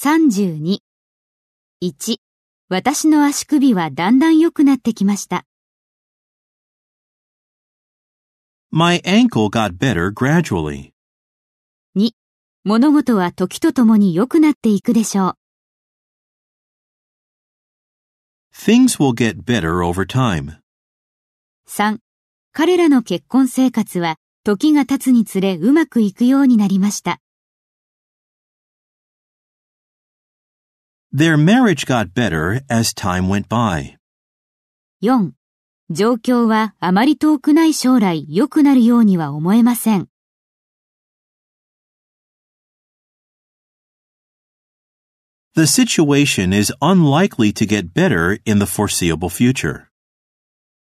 32。1、私の足首はだんだん良くなってきました。My ankle got better gradually. 2、物事は時とともに良くなっていくでしょう。Things will get better over time. 3、彼らの結婚生活は時が経つにつれうまくいくようになりました。Their marriage got better as time went by. 4、状況はあまり遠くない将来良くなるようには思えません。 The situation is unlikely to get better in the foreseeable future.